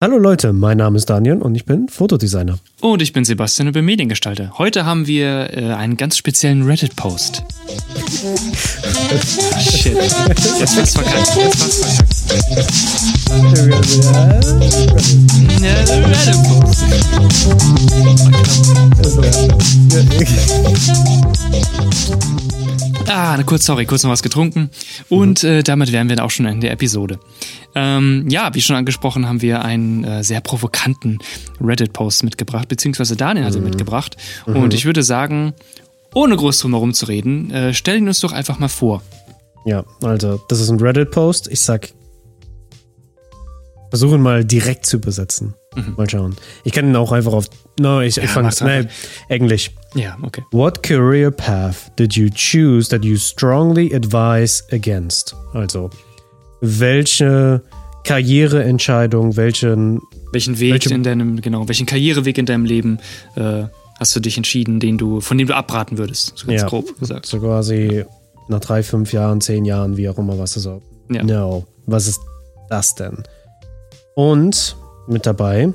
Hallo Leute, mein Name ist Daniel und ich bin Fotodesigner. Und ich bin Sebastian und bin Mediengestalter. Heute haben wir äh, einen ganz speziellen Reddit-Post. Shit. Jetzt war's verkackt. Jetzt war's verkackt. Ja, Reddit-Post. Ah, kurz, sorry, kurz noch was getrunken. Und äh, damit wären wir dann auch schon in der Episode. Ähm, ja, wie schon angesprochen, haben wir einen äh, sehr provokanten Reddit-Post mitgebracht, beziehungsweise Daniel hat ihn mitgebracht. Und ich würde sagen, ohne groß drum herum zu reden, äh, stell ihn uns doch einfach mal vor. Ja, also, das ist ein Reddit-Post. Ich sag, versuchen mal direkt zu übersetzen. Mal schauen. Ich kann ihn auch einfach auf. No, ich, ich fange. Nee, einfach. Englisch. Ja, okay. What career path did you choose that you strongly advise against? Also, welche Karriereentscheidung, welchen. Welchen Weg Welche- in deinem, genau, welchen Karriereweg in deinem Leben äh, hast du dich entschieden, den du, von dem du abraten würdest? So ganz Ja. grob gesagt. So quasi nach drei, fünf Jahren, zehn Jahren, wie auch immer, was das so. Ja. No, was ist das denn? Und mit dabei,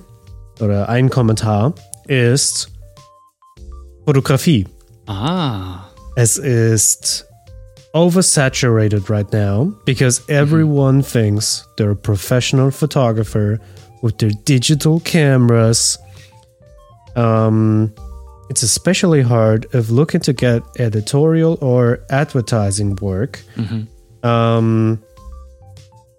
oder ein Kommentar, ist Fotografie. Ah. Es ist oversaturated right now because everyone thinks they're a professional photographer with their digital cameras. Um, it's especially hard if looking to get editorial or advertising work. Um,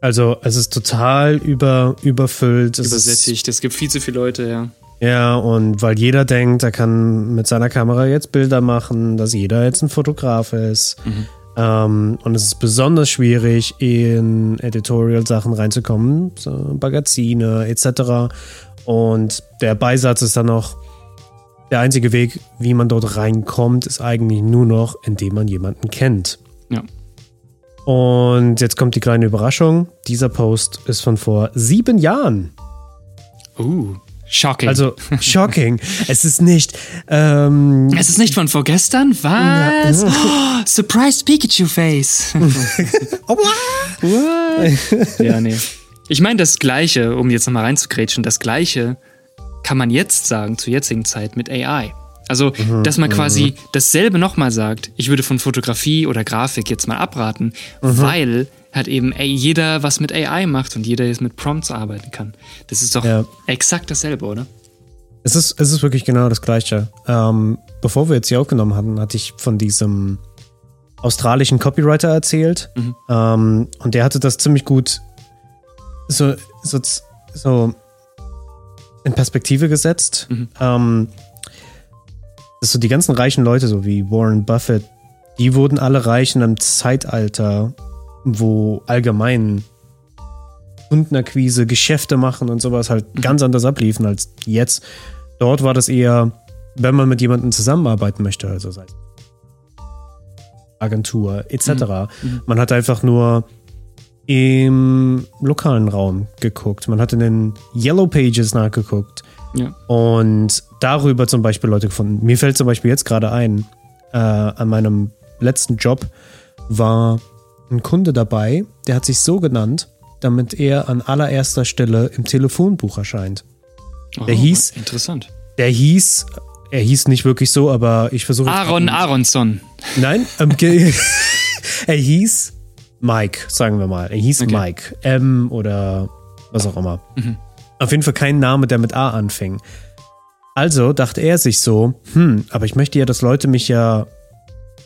also es ist total über, überfüllt. Es ist, Übersättigt. Es gibt viel zu viele Leute, ja. ja, und weil jeder denkt, er kann mit seiner Kamera jetzt Bilder machen, dass jeder jetzt ein Fotograf ist. Ähm, und es ist besonders schwierig, in Editorial-Sachen reinzukommen, so Magazine etc. Und der Beisatz ist dann noch, der einzige Weg, wie man dort reinkommt, ist eigentlich nur noch, indem man jemanden kennt. Ja. Und jetzt kommt die kleine Überraschung. Dieser Post ist von vor sieben Jahren. Uh. Shocking. Also shocking. es ist nicht. Ähm, Es ist nicht von vorgestern? Was? Oh, surprise Pikachu Face. oh, What? ja, nee. Ich meine, das Gleiche, um jetzt nochmal reinzugrätschen, das Gleiche kann man jetzt sagen, zur jetzigen Zeit mit AI. Also, dass man quasi dasselbe nochmal sagt, ich würde von Fotografie oder Grafik jetzt mal abraten, weil halt eben ey, jeder was mit AI macht und jeder jetzt mit Prompts arbeiten kann. Das ist doch Ja. exakt dasselbe, oder? es, ist, es ist wirklich genau das Gleiche. Ähm, bevor wir jetzt hier aufgenommen hatten, hatte ich von diesem australischen Copywriter erzählt. Ähm, und der hatte das ziemlich gut so, so, so in Perspektive gesetzt. Ähm, dass so die ganzen reichen Leute, so wie Warren Buffett, die wurden alle reich in einem Zeitalter, wo allgemein Kundenakquise, Geschäfte machen und sowas halt ganz anders abliefen als jetzt. Dort war das eher, wenn man mit jemandem zusammenarbeiten möchte, also sei Agentur etc. Man hat einfach nur im lokalen Raum geguckt. Man hat in den Yellow Pages nachgeguckt Ja. und darüber zum Beispiel Leute gefunden. Mir fällt zum Beispiel jetzt gerade ein, äh, an meinem letzten Job war ein Kunde dabei, der hat sich so genannt, damit er an allererster Stelle im Telefonbuch erscheint. Der Oh, hieß- Interessant. Der hieß, er hieß nicht wirklich so, aber ich versuche. Aaron Aronson. Nein, ähm, er hieß Mike, sagen wir mal. Er hieß Okay. Mike. M oder was auch immer. Auf jeden Fall kein Name, der mit A anfing. Also dachte er sich so, hm, aber ich möchte ja, dass Leute mich ja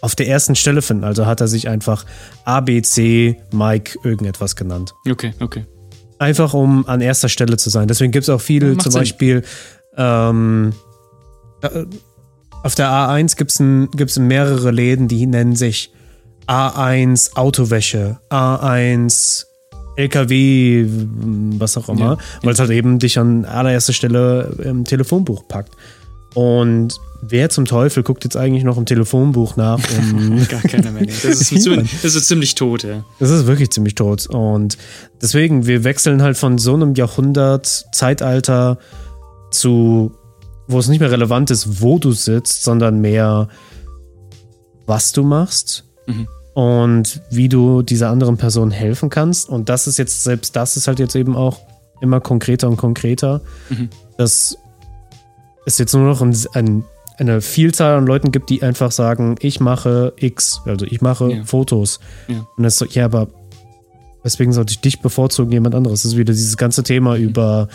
auf der ersten Stelle finden. Also hat er sich einfach ABC Mike irgendetwas genannt. Okay, okay. Einfach um an erster Stelle zu sein. Deswegen gibt es auch viele, Macht zum Sinn. Beispiel ähm, äh, auf der A1 gibt es gibt's mehrere Läden, die nennen sich A1 Autowäsche, A1 LKW, was auch immer, Ja. weil es halt eben dich an allererster Stelle im Telefonbuch packt. Und wer zum Teufel guckt jetzt eigentlich noch im Telefonbuch nach, um Gar keiner mehr. Das, ist zu, das ist ziemlich tot, ja. Das ist wirklich ziemlich tot. Und deswegen, wir wechseln halt von so einem Jahrhundert, Zeitalter zu, wo es nicht mehr relevant ist, wo du sitzt, sondern mehr, was du machst und wie du dieser anderen Person helfen kannst. Und das ist jetzt, selbst das ist halt jetzt eben auch immer konkreter und konkreter, mhm. dass es jetzt nur noch ein, ein, eine Vielzahl an Leuten gibt, die einfach sagen, ich mache X, also ich mache ja. Fotos. Ja. Und das so, ja, aber weswegen sollte ich dich bevorzugen, jemand anderes? Das ist wieder dieses ganze Thema mhm. über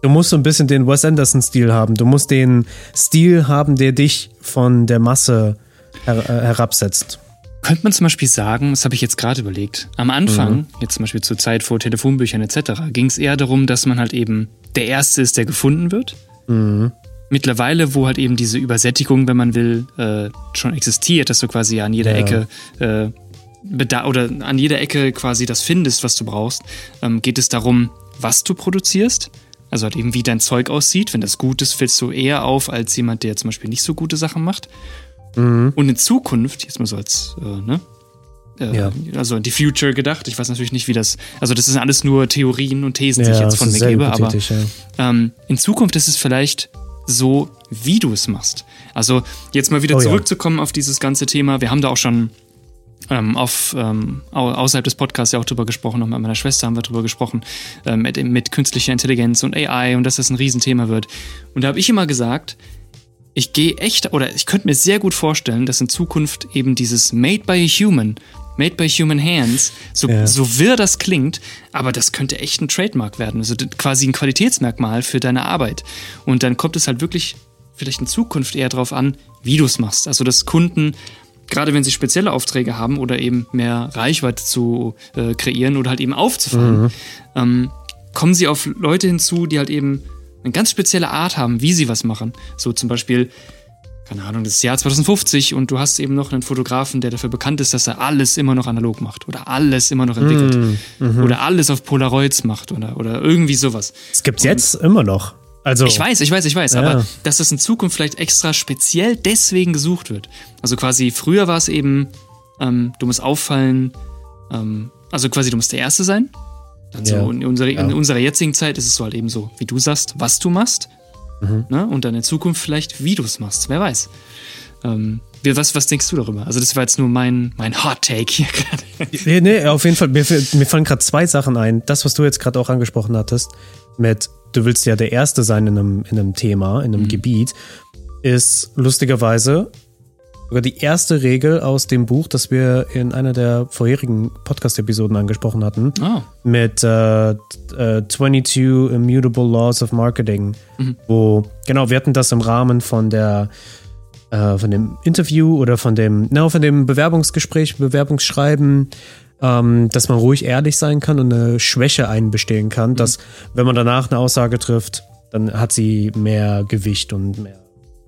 Du musst so ein bisschen den Wes Anderson-Stil haben. Du musst den Stil haben, der dich von der Masse her äh, herabsetzt. Könnte man zum Beispiel sagen, das habe ich jetzt gerade überlegt, am Anfang, mhm. jetzt zum Beispiel zur Zeit vor Telefonbüchern etc., ging es eher darum, dass man halt eben der Erste ist, der gefunden wird. Mhm. Mittlerweile, wo halt eben diese Übersättigung, wenn man will, äh, schon existiert, dass du quasi an jeder ja. Ecke äh, oder an jeder Ecke quasi das findest, was du brauchst, ähm, geht es darum, was du produzierst also halt eben, wie dein Zeug aussieht. Wenn das gut ist, fällst du eher auf als jemand, der zum Beispiel nicht so gute Sachen macht. Mhm. Und in Zukunft, jetzt mal so als, äh, ne? Äh, ja. Also in die Future gedacht. Ich weiß natürlich nicht, wie das. Also, das sind alles nur Theorien und Thesen, die ich jetzt von mir gebe, aber ähm, in Zukunft ist es vielleicht so, wie du es machst. Also, jetzt mal wieder oh, zurückzukommen auf dieses ganze Thema. Wir haben da auch schon ähm, auf, ähm, außerhalb des Podcasts ja auch drüber gesprochen, noch mit meiner Schwester haben wir drüber gesprochen, äh, mit, mit künstlicher Intelligenz und AI und dass das ein Riesenthema wird. Und da habe ich immer gesagt, ich gehe echt, oder ich könnte mir sehr gut vorstellen, dass in Zukunft eben dieses Made by a Human, Made by Human Hands, so, ja. so wirr das klingt, aber das könnte echt ein Trademark werden, also quasi ein Qualitätsmerkmal für deine Arbeit. Und dann kommt es halt wirklich vielleicht in Zukunft eher darauf an, wie du es machst. Also, dass Kunden gerade wenn sie spezielle Aufträge haben oder eben mehr Reichweite zu äh, kreieren oder halt eben aufzufallen, mhm. ähm, kommen sie auf Leute hinzu, die halt eben eine ganz spezielle Art haben, wie sie was machen. So zum Beispiel, keine Ahnung, das Jahr 2050 und du hast eben noch einen Fotografen, der dafür bekannt ist, dass er alles immer noch analog macht oder alles immer noch entwickelt mhm. mhm. oder alles auf Polaroids macht oder, oder irgendwie sowas. Es gibt jetzt immer noch. Also, ich weiß, ich weiß, ich weiß, ja. aber dass das in Zukunft vielleicht extra speziell deswegen gesucht wird. Also quasi früher war es eben, ähm, du musst auffallen, ähm, also quasi du musst der Erste sein. Also ja. in, unserer, ja. in unserer jetzigen Zeit ist es so halt eben so, wie du sagst, was du machst. Mhm. Ne? Und dann in Zukunft vielleicht, wie du es machst, wer weiß. Ähm, was, was denkst du darüber? Also, das war jetzt nur mein, mein Hot Take hier gerade. Nee, nee, auf jeden Fall. Mir, mir fallen gerade zwei Sachen ein. Das, was du jetzt gerade auch angesprochen hattest, mit du willst ja der Erste sein in einem, in einem Thema, in einem mhm. Gebiet, ist lustigerweise sogar die erste Regel aus dem Buch, das wir in einer der vorherigen Podcast-Episoden angesprochen hatten, oh. mit äh, äh, 22 Immutable Laws of Marketing, mhm. wo, genau, wir hatten das im Rahmen von der äh, von dem Interview oder von dem, no, von dem Bewerbungsgespräch, Bewerbungsschreiben ähm, dass man ruhig ehrlich sein kann und eine Schwäche einbestehen kann, mhm. dass wenn man danach eine Aussage trifft, dann hat sie mehr Gewicht und mehr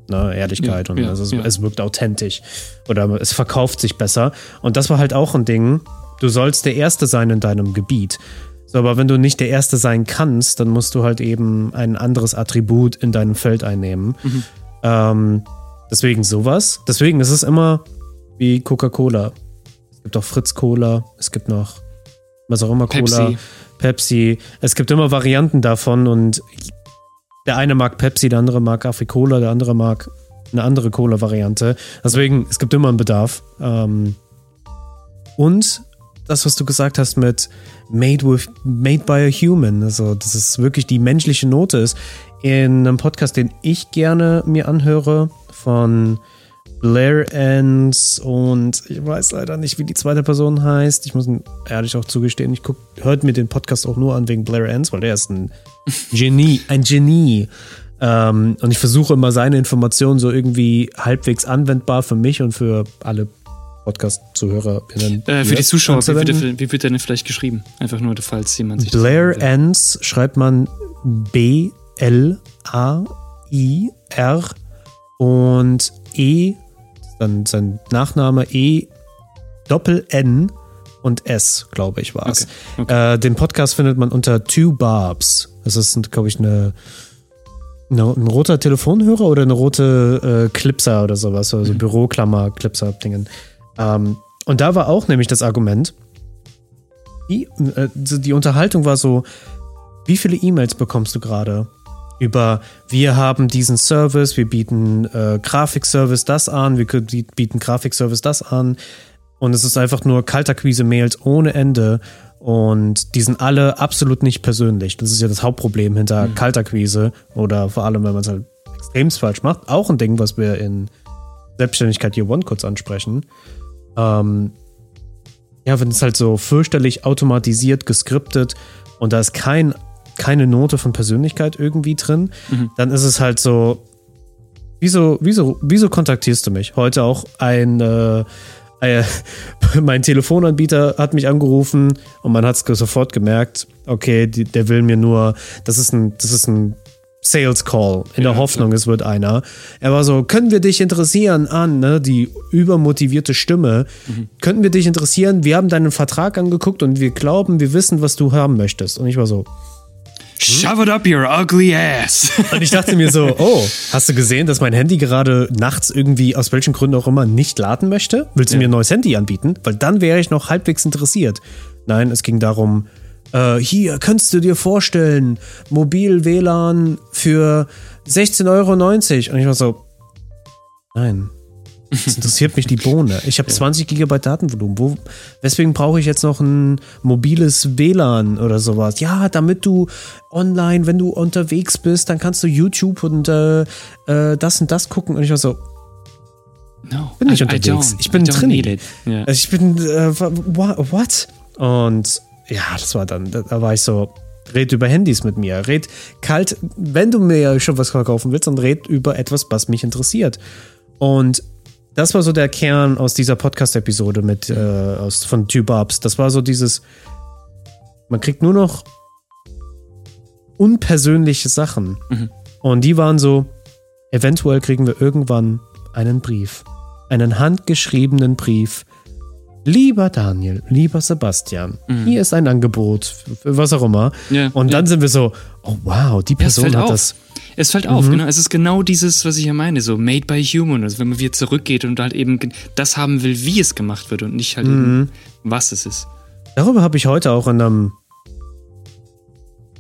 ne, Ehrlichkeit ja, und ja, also es, ja. es wirkt authentisch oder es verkauft sich besser. Und das war halt auch ein Ding. Du sollst der Erste sein in deinem Gebiet. So, aber wenn du nicht der Erste sein kannst, dann musst du halt eben ein anderes Attribut in deinem Feld einnehmen. Mhm. Ähm, deswegen sowas. Deswegen ist es immer wie Coca-Cola. Es gibt auch Fritz Cola, es gibt noch was auch immer Cola, Pepsi. Pepsi. Es gibt immer Varianten davon und der eine mag Pepsi, der andere mag Afri-Cola, der andere mag eine andere Cola-Variante. Deswegen, es gibt immer einen Bedarf. Ähm, und das, was du gesagt hast mit made, with, made by a human, also dass es wirklich die menschliche Note ist, in einem Podcast, den ich gerne mir anhöre, von Blair Ends und ich weiß leider nicht, wie die zweite Person heißt. Ich muss ehrlich auch zugestehen, ich guck, hört mir den Podcast auch nur an wegen Blair Ends, weil der ist ein Genie, ein Genie. Ähm, und ich versuche immer seine Informationen so irgendwie halbwegs anwendbar für mich und für alle Podcast-ZuhörerInnen. Äh, für die Zuschauer, wie wird, der, wie wird der denn vielleicht geschrieben? Einfach nur, falls jemand sich Blair Ends schreibt man B-L-A-I-R und E dann sein Nachname E Doppel N und S, glaube ich, war es. Okay, okay. äh, den Podcast findet man unter Two Barbs. Das ist, glaube ich, eine, eine, ein roter Telefonhörer oder eine rote äh, Clipser oder sowas, also mhm. Büroklammer, Clipser-Dingen. Ähm, und da war auch nämlich das Argument, die, äh, die Unterhaltung war so, wie viele E-Mails bekommst du gerade? Über wir haben diesen Service, wir bieten äh, Grafikservice das an, wir bieten Grafikservice das an. Und es ist einfach nur Kaltakquise-Mails ohne Ende. Und die sind alle absolut nicht persönlich. Das ist ja das Hauptproblem hinter mhm. Kaltakquise oder vor allem, wenn man es halt extrem falsch macht. Auch ein Ding, was wir in Selbstständigkeit Year One kurz ansprechen. Ähm, ja, wenn es halt so fürchterlich automatisiert, geskriptet und da ist kein, keine Note von Persönlichkeit irgendwie drin, mhm. dann ist es halt so, wieso, wieso, wieso kontaktierst du mich? Heute auch ein, äh, äh, mein Telefonanbieter hat mich angerufen und man hat es sofort gemerkt, okay, die, der will mir nur, das ist ein, das ist ein Sales Call, in ja, der Hoffnung, klar. es wird einer. Er war so, können wir dich interessieren an, ne, die übermotivierte Stimme, mhm. könnten wir dich interessieren, wir haben deinen Vertrag angeguckt und wir glauben, wir wissen, was du haben möchtest. Und ich war so, Shove it up your ugly ass. Und ich dachte mir so, oh, hast du gesehen, dass mein Handy gerade nachts irgendwie aus welchen Gründen auch immer nicht laden möchte? Willst du ja. mir ein neues Handy anbieten? Weil dann wäre ich noch halbwegs interessiert. Nein, es ging darum, äh, hier, kannst du dir vorstellen, Mobil-WLAN für 16,90 Euro. Und ich war so, nein, das interessiert mich die Bohne. Ich habe ja. 20 Gigabyte Datenvolumen. Wo, weswegen brauche ich jetzt noch ein mobiles WLAN oder sowas? Ja, damit du online, wenn du unterwegs bist, dann kannst du YouTube und äh, äh, das und das gucken. Und ich war so, No, bin nicht I, unterwegs. I ich bin drin. Yeah. Also ich bin, äh, what? Und ja, das war dann, da war ich so, red über Handys mit mir. Red kalt, wenn du mir schon was verkaufen willst, dann red über etwas, was mich interessiert. Und das war so der Kern aus dieser Podcast-Episode mit äh, aus, von Tubabs. Das war so dieses, man kriegt nur noch unpersönliche Sachen. Mhm. Und die waren so, eventuell kriegen wir irgendwann einen Brief. Einen handgeschriebenen Brief Lieber Daniel, lieber Sebastian, mhm. hier ist ein Angebot, was auch immer. Ja, und dann ja. sind wir so, oh wow, die Person ja, hat auf. das. Es fällt auf, mhm. genau. Es ist genau dieses, was ich ja meine, so made by human. Also wenn man wieder zurückgeht und halt eben das haben will, wie es gemacht wird und nicht halt mhm. eben, was es ist. Darüber habe ich heute auch in einem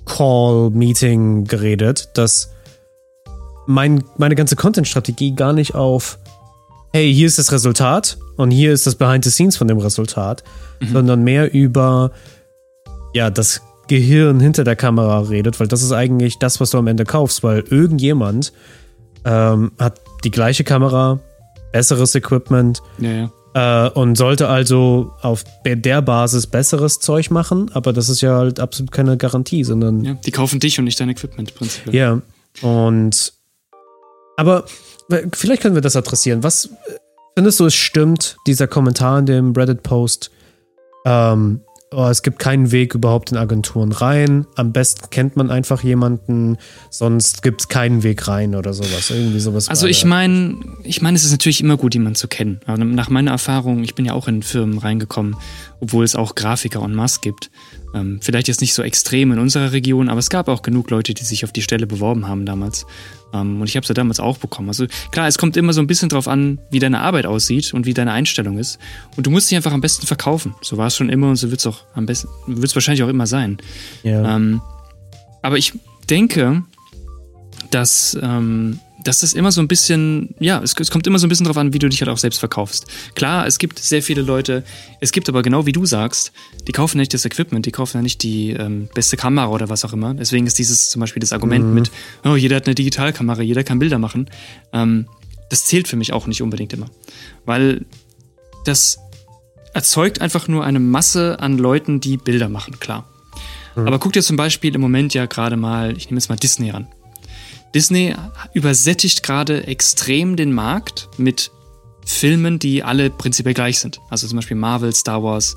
Call-Meeting geredet, dass mein, meine ganze Content-Strategie gar nicht auf hey, hier ist das Resultat und hier ist das Behind the Scenes von dem Resultat, mhm. sondern mehr über ja, das Gehirn hinter der Kamera redet, weil das ist eigentlich das, was du am Ende kaufst, weil irgendjemand ähm, hat die gleiche Kamera, besseres Equipment ja, ja. Äh, und sollte also auf der Basis besseres Zeug machen, aber das ist ja halt absolut keine Garantie, sondern. Ja, die kaufen dich und nicht dein Equipment prinzipiell. Ja. Und aber vielleicht können wir das adressieren. Was findest du, es stimmt, dieser Kommentar in dem Reddit-Post? Ähm, oh, es gibt keinen Weg überhaupt in Agenturen rein. Am besten kennt man einfach jemanden, sonst gibt es keinen Weg rein oder sowas. Irgendwie sowas. Also ich meine, ich meine, es ist natürlich immer gut, jemanden zu kennen. Aber nach meiner Erfahrung, ich bin ja auch in Firmen reingekommen, obwohl es auch Grafiker en masse gibt. Ähm, vielleicht jetzt nicht so extrem in unserer Region, aber es gab auch genug Leute, die sich auf die Stelle beworben haben damals. Ähm, und ich habe sie damals auch bekommen. Also klar, es kommt immer so ein bisschen drauf an, wie deine Arbeit aussieht und wie deine Einstellung ist. Und du musst dich einfach am besten verkaufen. So war es schon immer und so wird es auch am besten, wird es wahrscheinlich auch immer sein. Ja. Ähm, aber ich denke, dass ähm, das ist immer so ein bisschen, ja, es, es, kommt immer so ein bisschen drauf an, wie du dich halt auch selbst verkaufst. Klar, es gibt sehr viele Leute, es gibt aber genau wie du sagst, die kaufen nicht das Equipment, die kaufen ja nicht die ähm, beste Kamera oder was auch immer. Deswegen ist dieses zum Beispiel das Argument mhm. mit, oh, jeder hat eine Digitalkamera, jeder kann Bilder machen. Ähm, das zählt für mich auch nicht unbedingt immer. Weil das erzeugt einfach nur eine Masse an Leuten, die Bilder machen, klar. Mhm. Aber guck dir zum Beispiel im Moment ja gerade mal, ich nehme jetzt mal Disney ran. Disney übersättigt gerade extrem den Markt mit Filmen, die alle prinzipiell gleich sind. Also zum Beispiel Marvel, Star Wars.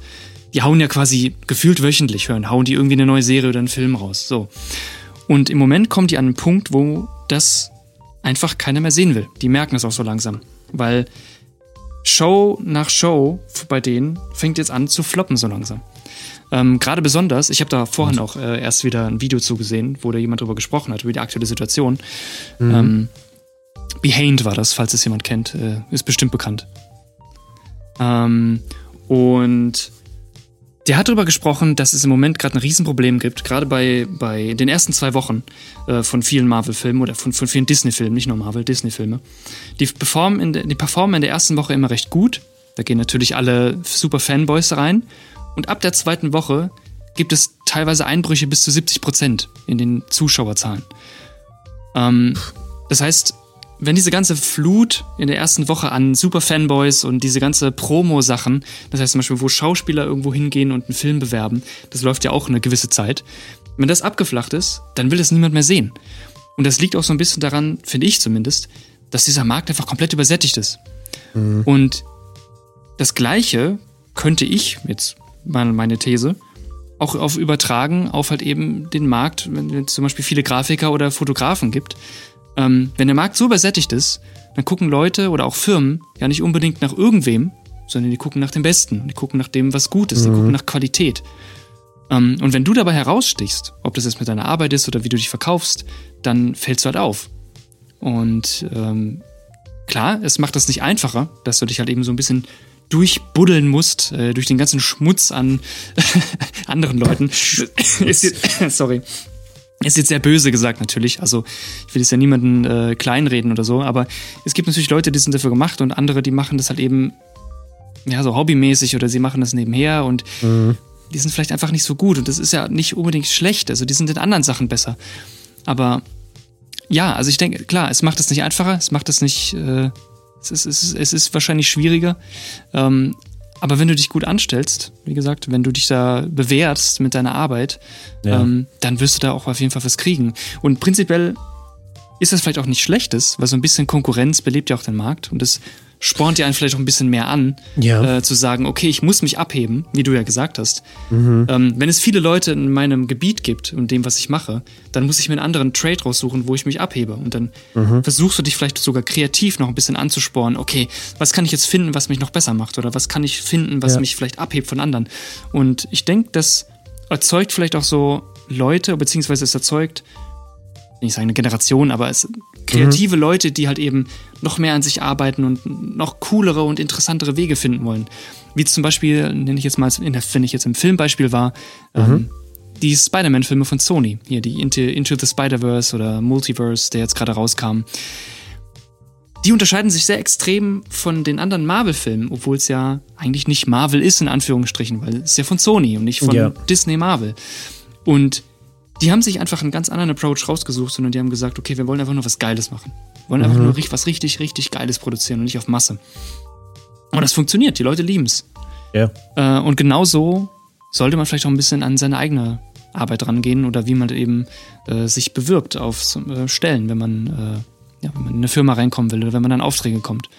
Die hauen ja quasi gefühlt wöchentlich, hören, hauen die irgendwie eine neue Serie oder einen Film raus. So. Und im Moment kommen die an einen Punkt, wo das einfach keiner mehr sehen will. Die merken es auch so langsam. Weil Show nach Show bei denen fängt jetzt an zu floppen so langsam. Ähm, Gerade besonders, ich habe da vorhin auch äh, erst wieder ein Video zugesehen, wo da jemand drüber gesprochen hat, über die aktuelle Situation. Mhm. Ähm, Behind war das, falls es jemand kennt, äh, ist bestimmt bekannt. Ähm, und der hat darüber gesprochen, dass es im Moment gerade ein Riesenproblem gibt, gerade bei, bei den ersten zwei Wochen äh, von vielen Marvel-Filmen oder von, von vielen Disney-Filmen, nicht nur Marvel, Disney-Filme. Die performen, in de, die performen in der ersten Woche immer recht gut Da gehen natürlich alle super Fanboys rein. Und ab der zweiten Woche gibt es teilweise Einbrüche bis zu 70 Prozent in den Zuschauerzahlen. Ähm, das heißt, wenn diese ganze Flut in der ersten Woche an Super Fanboys und diese ganze Promo-Sachen, das heißt zum Beispiel, wo Schauspieler irgendwo hingehen und einen Film bewerben, das läuft ja auch eine gewisse Zeit. Wenn das abgeflacht ist, dann will das niemand mehr sehen. Und das liegt auch so ein bisschen daran, finde ich zumindest, dass dieser Markt einfach komplett übersättigt ist. Mhm. Und das Gleiche könnte ich, jetzt meine These, auch auf übertragen auf halt eben den Markt, wenn es zum Beispiel viele Grafiker oder Fotografen gibt. Ähm, wenn der Markt so übersättigt ist, dann gucken Leute oder auch Firmen ja nicht unbedingt nach irgendwem, sondern die gucken nach dem Besten, die gucken nach dem, was gut ist, mhm. die gucken nach Qualität. Ähm, und wenn du dabei herausstichst, ob das jetzt mit deiner Arbeit ist oder wie du dich verkaufst, dann fällst du halt auf. Und ähm, klar, es macht das nicht einfacher, dass du dich halt eben so ein bisschen durchbuddeln musst, äh, durch den ganzen Schmutz an anderen Leuten. ist jetzt, sorry. Ist jetzt sehr böse gesagt natürlich. Also ich will jetzt ja niemanden äh, kleinreden oder so, aber es gibt natürlich Leute, die sind dafür gemacht und andere, die machen das halt eben ja so hobbymäßig oder sie machen das nebenher und mhm. die sind vielleicht einfach nicht so gut und das ist ja nicht unbedingt schlecht. Also die sind in anderen Sachen besser. Aber ja, also ich denke, klar, es macht es nicht einfacher, es macht es nicht, äh, es, ist, es, ist, es ist wahrscheinlich schwieriger. Ähm, aber wenn du dich gut anstellst, wie gesagt, wenn du dich da bewährst mit deiner Arbeit, ja. ähm, dann wirst du da auch auf jeden Fall was kriegen. Und prinzipiell ist das vielleicht auch nicht Schlechtes, weil so ein bisschen Konkurrenz belebt ja auch den Markt und das spornt dir einen vielleicht auch ein bisschen mehr an, ja. äh, zu sagen, okay, ich muss mich abheben, wie du ja gesagt hast. Mhm. Ähm, wenn es viele Leute in meinem Gebiet gibt und dem, was ich mache, dann muss ich mir einen anderen Trade raussuchen, wo ich mich abhebe. Und dann mhm. versuchst du dich vielleicht sogar kreativ noch ein bisschen anzusporen. Okay, was kann ich jetzt finden, was mich noch besser macht? Oder was kann ich finden, was ja. mich vielleicht abhebt von anderen? Und ich denke, das erzeugt vielleicht auch so Leute, beziehungsweise es erzeugt nicht sagen eine Generation, aber es kreative mhm. Leute, die halt eben noch mehr an sich arbeiten und noch coolere und interessantere Wege finden wollen. Wie zum Beispiel, nenne ich jetzt mal, wenn ich jetzt im Filmbeispiel war, mhm. ähm, die Spider-Man-Filme von Sony, hier die Into, Into the Spider-Verse oder Multiverse, der jetzt gerade rauskam. Die unterscheiden sich sehr extrem von den anderen Marvel-Filmen, obwohl es ja eigentlich nicht Marvel ist, in Anführungsstrichen, weil es ist ja von Sony und nicht von ja. Disney Marvel. Und die haben sich einfach einen ganz anderen Approach rausgesucht, sondern die haben gesagt, okay, wir wollen einfach nur was Geiles machen. Wir wollen mhm. einfach nur was richtig, richtig Geiles produzieren und nicht auf Masse. Und das funktioniert, die Leute lieben es. Ja. Äh, und genau so sollte man vielleicht auch ein bisschen an seine eigene Arbeit rangehen oder wie man eben äh, sich bewirbt auf äh, Stellen, wenn man, äh, ja, wenn man in eine Firma reinkommen will oder wenn man an Aufträge kommt.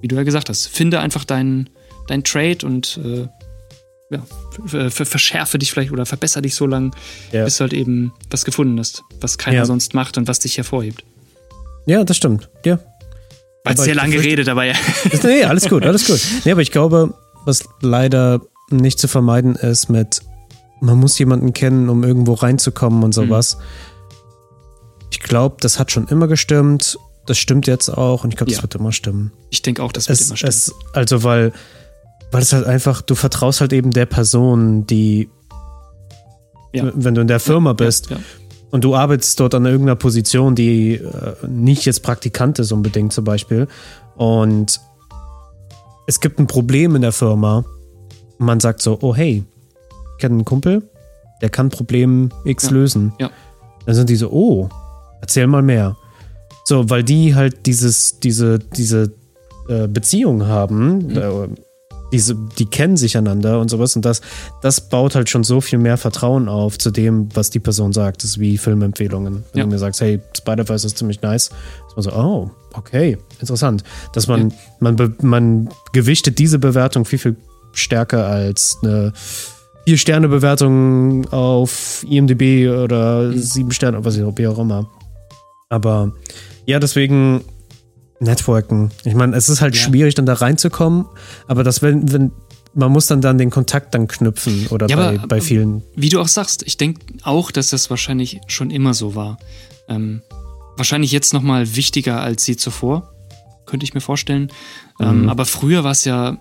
Wie du ja gesagt hast, finde einfach deinen dein Trade und äh, ja, verschärfe dich vielleicht oder verbessere dich so lange, ja. bis du halt eben was gefunden hast, was keiner ja. sonst macht und was dich hervorhebt. Ja, das stimmt. Ja. War sehr lange geredet, aber ja. nee, alles gut, alles gut. Nee, aber ich glaube, was leider nicht zu vermeiden ist mit, man muss jemanden kennen, um irgendwo reinzukommen und sowas. Mhm. Ich glaube, das hat schon immer gestimmt. Das stimmt jetzt auch und ich glaube, das wird immer stimmen. Ich denke auch, das wird es, immer stimmen. Es, also, weil weil es halt einfach, du vertraust halt eben der Person, die, ja. wenn du in der Firma bist ja, ja, und du arbeitest dort an irgendeiner Position, die äh, nicht jetzt Praktikant ist unbedingt zum Beispiel und es gibt ein Problem in der Firma man sagt so, oh hey, ich kenne einen Kumpel, der kann Problem X lösen. Ja. Dann sind die so, oh, erzähl mal mehr. So, weil die halt dieses, diese, diese äh, Beziehung haben, mhm. äh, diese, die kennen sich einander und sowas. Und das, das baut halt schon so viel mehr Vertrauen auf zu dem, was die Person sagt. Das ist wie Filmempfehlungen. Wenn ja. du mir sagst, hey, Spider-Verse ist ziemlich nice, ist man so, oh, okay, interessant. Dass man, ja. man, man gewichtet diese Bewertung viel, viel stärker als eine Vier-Sterne-Bewertung auf IMDb oder mhm. sieben Sterne, was ich auch immer. Aber ja, deswegen Networken. Ich meine, es ist halt ja. schwierig, dann da reinzukommen, aber das, wenn, wenn, man muss dann dann den Kontakt dann knüpfen oder ja, bei, aber, bei vielen. Wie du auch sagst, ich denke auch, dass das wahrscheinlich schon immer so war. Ähm, wahrscheinlich jetzt nochmal wichtiger als je zuvor, könnte ich mir vorstellen. Ähm, mhm. Ähm, aber früher war es ja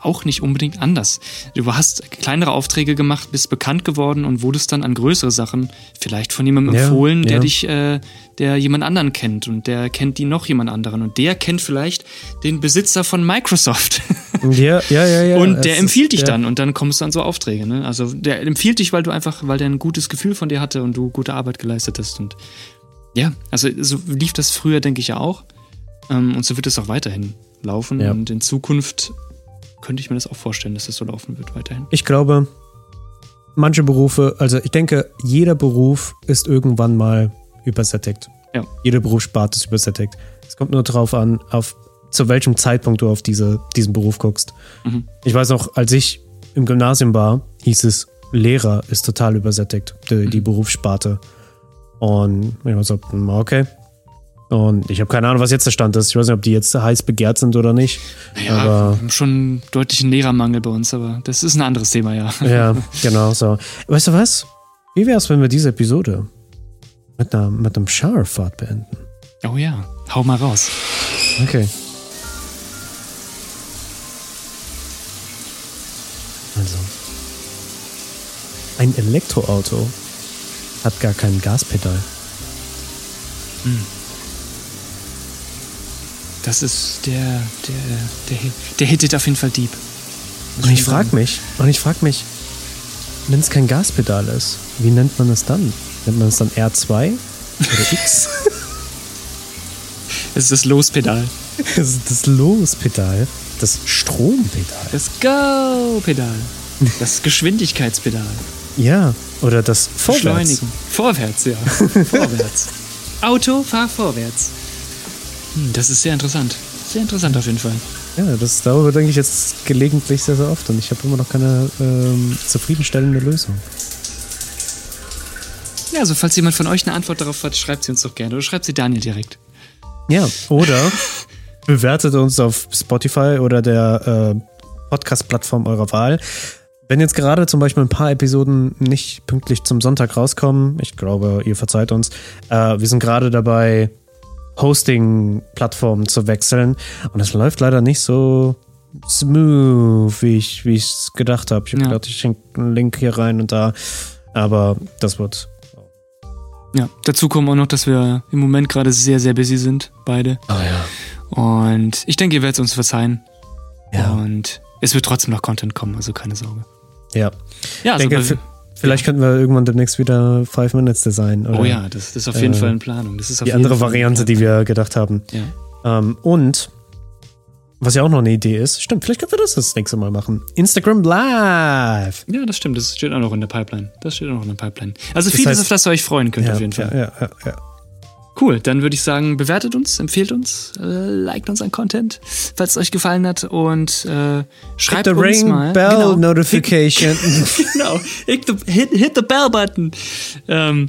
auch nicht unbedingt anders. Du hast kleinere Aufträge gemacht, bist bekannt geworden und wurdest dann an größere Sachen vielleicht von jemandem ja, empfohlen, der ja. dich, äh, der jemand anderen kennt und der kennt die noch jemand anderen und der kennt vielleicht den Besitzer von Microsoft. Ja, ja, ja, ja. Und der empfiehlt ist- dich ja. dann und dann kommst du an so Aufträge. Ne? Also der empfiehlt dich, weil du einfach, weil der ein gutes Gefühl von dir hatte und du gute Arbeit geleistet hast. Und ja, also so lief das früher, denke ich ja auch. Ähm, und so wird es auch weiterhin laufen. Ja. Und in Zukunft könnte ich mir das auch vorstellen, dass das so laufen wird weiterhin. Ich glaube, manche Berufe, also ich denke, jeder Beruf ist irgendwann mal übersättigt. Ja. Jede Berufssparte ist übersättigt. Es kommt nur darauf an, auf zu welchem Zeitpunkt du auf diese, diesen Beruf guckst. Mhm. Ich weiß noch, als ich im Gymnasium war, hieß es, Lehrer ist total übersättigt, die, die Berufssparte. Und ich war so, hm, okay. Und ich habe keine Ahnung, was jetzt der Stand ist. Ich weiß nicht, ob die jetzt heiß begehrt sind oder nicht. Ja, Aber wir haben schon einen deutlichen Lehrermangel bei uns, aber das ist ein anderes Thema, ja. Ja, genau so. Weißt du was? Wie wäre es, wenn wir diese Episode mit, einer, mit einem Showerfahrt beenden? Oh ja, hau mal raus. Okay. Also. Ein Elektroauto hat gar kein Gaspedal. Das ist der, der, der, der hittet auf jeden Fall deep. Und ich frage mich, und ich frage mich, wenn es kein Gaspedal ist, wie nennt man es dann? Nennt man es dann R2 oder X? Es ist das Lospedal. Das ist das Lospedal, das Strompedal. Das Go-Pedal. Das Geschwindigkeitspedal. Ja, oder das Vorwärts. Beschleunigen. Vorwärts, ja. Vorwärts. Auto, fahr vorwärts. Hm, das ist sehr interessant. Sehr interessant auf jeden Fall. Ja, das darüber denke ich jetzt gelegentlich sehr, sehr oft und ich habe immer noch keine ähm, zufriedenstellende Lösung. Ja, also falls jemand von euch eine Antwort darauf hat, schreibt sie uns doch gerne. Oder schreibt sie Daniel direkt. Ja, oder bewertet uns auf Spotify oder der äh, Podcast-Plattform eurer Wahl. Wenn jetzt gerade zum Beispiel ein paar Episoden nicht pünktlich zum Sonntag rauskommen, ich glaube, ihr verzeiht uns, äh, wir sind gerade dabei, Hosting-Plattformen zu wechseln und es läuft leider nicht so smooth, wie ich wie es gedacht habe. Ich habe Ja. gedacht, ich schenke einen Link hier rein und da, aber das wird. Ja, dazu kommt auch noch, dass wir im Moment gerade sehr, sehr busy sind, beide. Oh ja. Und ich denke, ihr werdet es uns verzeihen. Ja. Und es wird trotzdem noch Content kommen, also keine Sorge. Ja. Ja, also denke, Vielleicht könnten wir irgendwann demnächst wieder Five Minutes Design. Oder oh ja, das, das ist auf jeden äh, Fall in Planung. Das ist die andere Fall Variante, die wir gedacht haben. Ja. Ähm, und was ja auch noch eine Idee ist, stimmt, vielleicht können wir das das nächste Mal machen. Instagram Live. ja, das stimmt. Das steht auch noch in der Pipeline. Das steht auch noch in der Pipeline. Also Das vieles, heißt- auf das ihr euch freuen könnt, Ja, auf jeden Fall. ja, ja, ja. Cool, dann würde ich sagen, bewertet uns, empfehlt uns, äh, liked unseren Content, falls es euch gefallen hat und äh, schreibt Hit the uns Ring mal. Bell Genau. Notification. genau. Hit the, hit, hit the Bell Button. Ähm,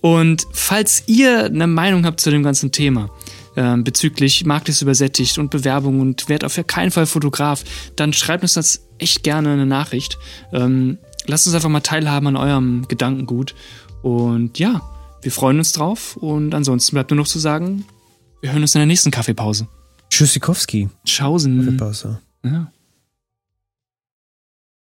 und falls ihr eine Meinung habt zu dem ganzen Thema, ähm, bezüglich Markt ist übersättigt und Bewerbung und werd auf keinen Fall Fotograf, dann schreibt uns das echt gerne eine Nachricht. Ähm, lasst uns einfach mal teilhaben an eurem Gedankengut. Und ja, wir freuen uns drauf. Und ansonsten bleibt nur noch zu sagen, wir hören uns in der nächsten Kaffeepause. Tschüssikowski. Tschaußen. Pause. Ja.